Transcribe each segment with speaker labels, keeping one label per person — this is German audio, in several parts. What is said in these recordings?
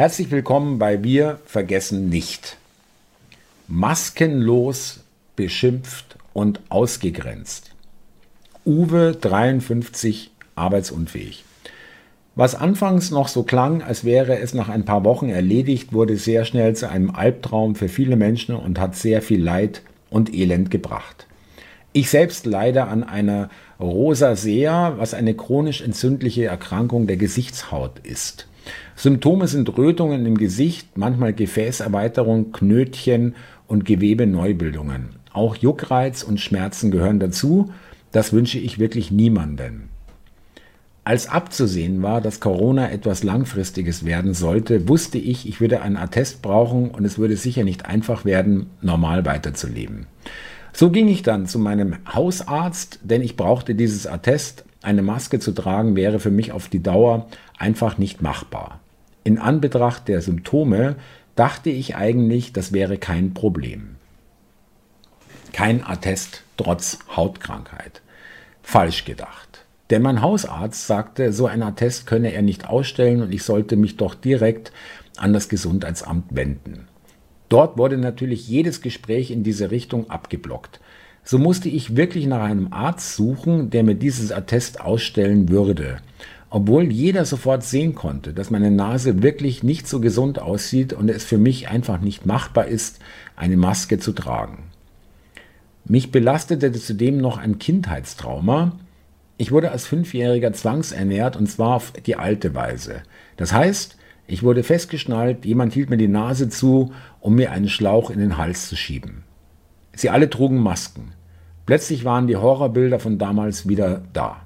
Speaker 1: Herzlich willkommen bei Wir vergessen nicht. Maskenlos, beschimpft und ausgegrenzt. Uwe 53 arbeitsunfähig. Was anfangs noch so klang, als wäre es nach ein paar Wochen erledigt, wurde sehr schnell zu einem Albtraum für viele Menschen und hat sehr viel Leid und Elend gebracht. Ich selbst leide an einer Rosacea, was eine chronisch entzündliche Erkrankung der Gesichtshaut ist. Symptome sind Rötungen im Gesicht, manchmal Gefäßerweiterung, Knötchen und Gewebeneubildungen. Auch Juckreiz und Schmerzen gehören dazu. Das wünsche ich wirklich niemanden. Als abzusehen war, dass Corona etwas Langfristiges werden sollte, wusste ich, ich würde einen Attest brauchen und es würde sicher nicht einfach werden, normal weiterzuleben. So ging ich dann zu meinem Hausarzt, denn ich brauchte dieses Attest. Eine Maske zu tragen wäre für mich auf die Dauer einfach nicht machbar. In Anbetracht der Symptome dachte ich eigentlich, das wäre kein Problem. Kein Attest trotz Hautkrankheit. Falsch gedacht. Denn mein Hausarzt sagte, so ein Attest könne er nicht ausstellen und ich sollte mich doch direkt an das Gesundheitsamt wenden. Dort wurde natürlich jedes Gespräch in diese Richtung abgeblockt. So musste ich wirklich nach einem Arzt suchen, der mir dieses Attest ausstellen würde. Obwohl jeder sofort sehen konnte, dass meine Nase wirklich nicht so gesund aussieht und es für mich einfach nicht machbar ist, eine Maske zu tragen. Mich belastete zudem noch ein Kindheitstrauma. Ich wurde als Fünfjähriger zwangsernährt und zwar auf die alte Weise. Das heißt, ich wurde festgeschnallt, jemand hielt mir die Nase zu, um mir einen Schlauch in den Hals zu schieben. Sie alle trugen Masken. Plötzlich waren die Horrorbilder von damals wieder da.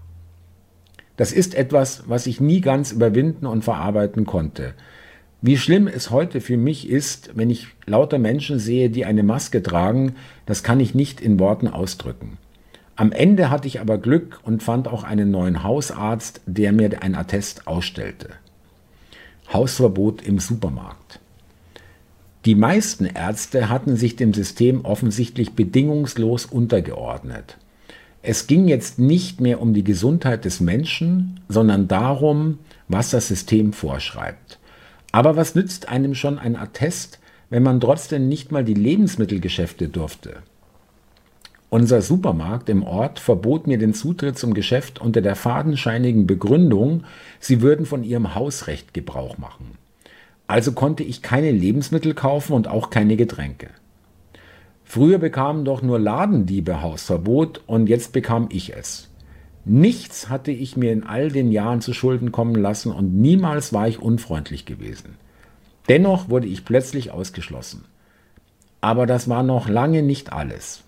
Speaker 1: Das ist etwas, was ich nie ganz überwinden und verarbeiten konnte. Wie schlimm es heute für mich ist, wenn ich lauter Menschen sehe, die eine Maske tragen, das kann ich nicht in Worten ausdrücken. Am Ende hatte ich aber Glück und fand auch einen neuen Hausarzt, der mir ein Attest ausstellte. Hausverbot im Supermarkt. Die meisten Ärzte hatten sich dem System offensichtlich bedingungslos untergeordnet. Es ging jetzt nicht mehr um die Gesundheit des Menschen, sondern darum, was das System vorschreibt. Aber was nützt einem schon ein Attest, wenn man trotzdem nicht mal die Lebensmittelgeschäfte durfte? Unser Supermarkt im Ort verbot mir den Zutritt zum Geschäft unter der fadenscheinigen Begründung, sie würden von ihrem Hausrecht Gebrauch machen. Also konnte ich keine Lebensmittel kaufen und auch keine Getränke. Früher bekamen doch nur Ladendiebe Hausverbot und jetzt bekam ich es. Nichts hatte ich mir in all den Jahren zu Schulden kommen lassen und niemals war ich unfreundlich gewesen. Dennoch wurde ich plötzlich ausgeschlossen. Aber das war noch lange nicht alles.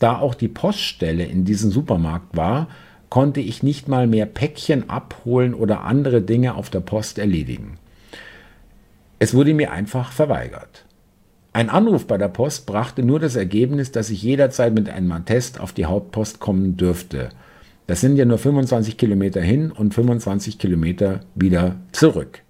Speaker 1: Da auch die Poststelle in diesem Supermarkt war, konnte ich nicht mal mehr Päckchen abholen oder andere Dinge auf der Post erledigen. Es wurde mir einfach verweigert. Ein Anruf bei der Post brachte nur das Ergebnis, dass ich jederzeit mit einem Attest auf die Hauptpost kommen dürfte. Das sind ja nur 25 Kilometer hin und 25 Kilometer wieder zurück.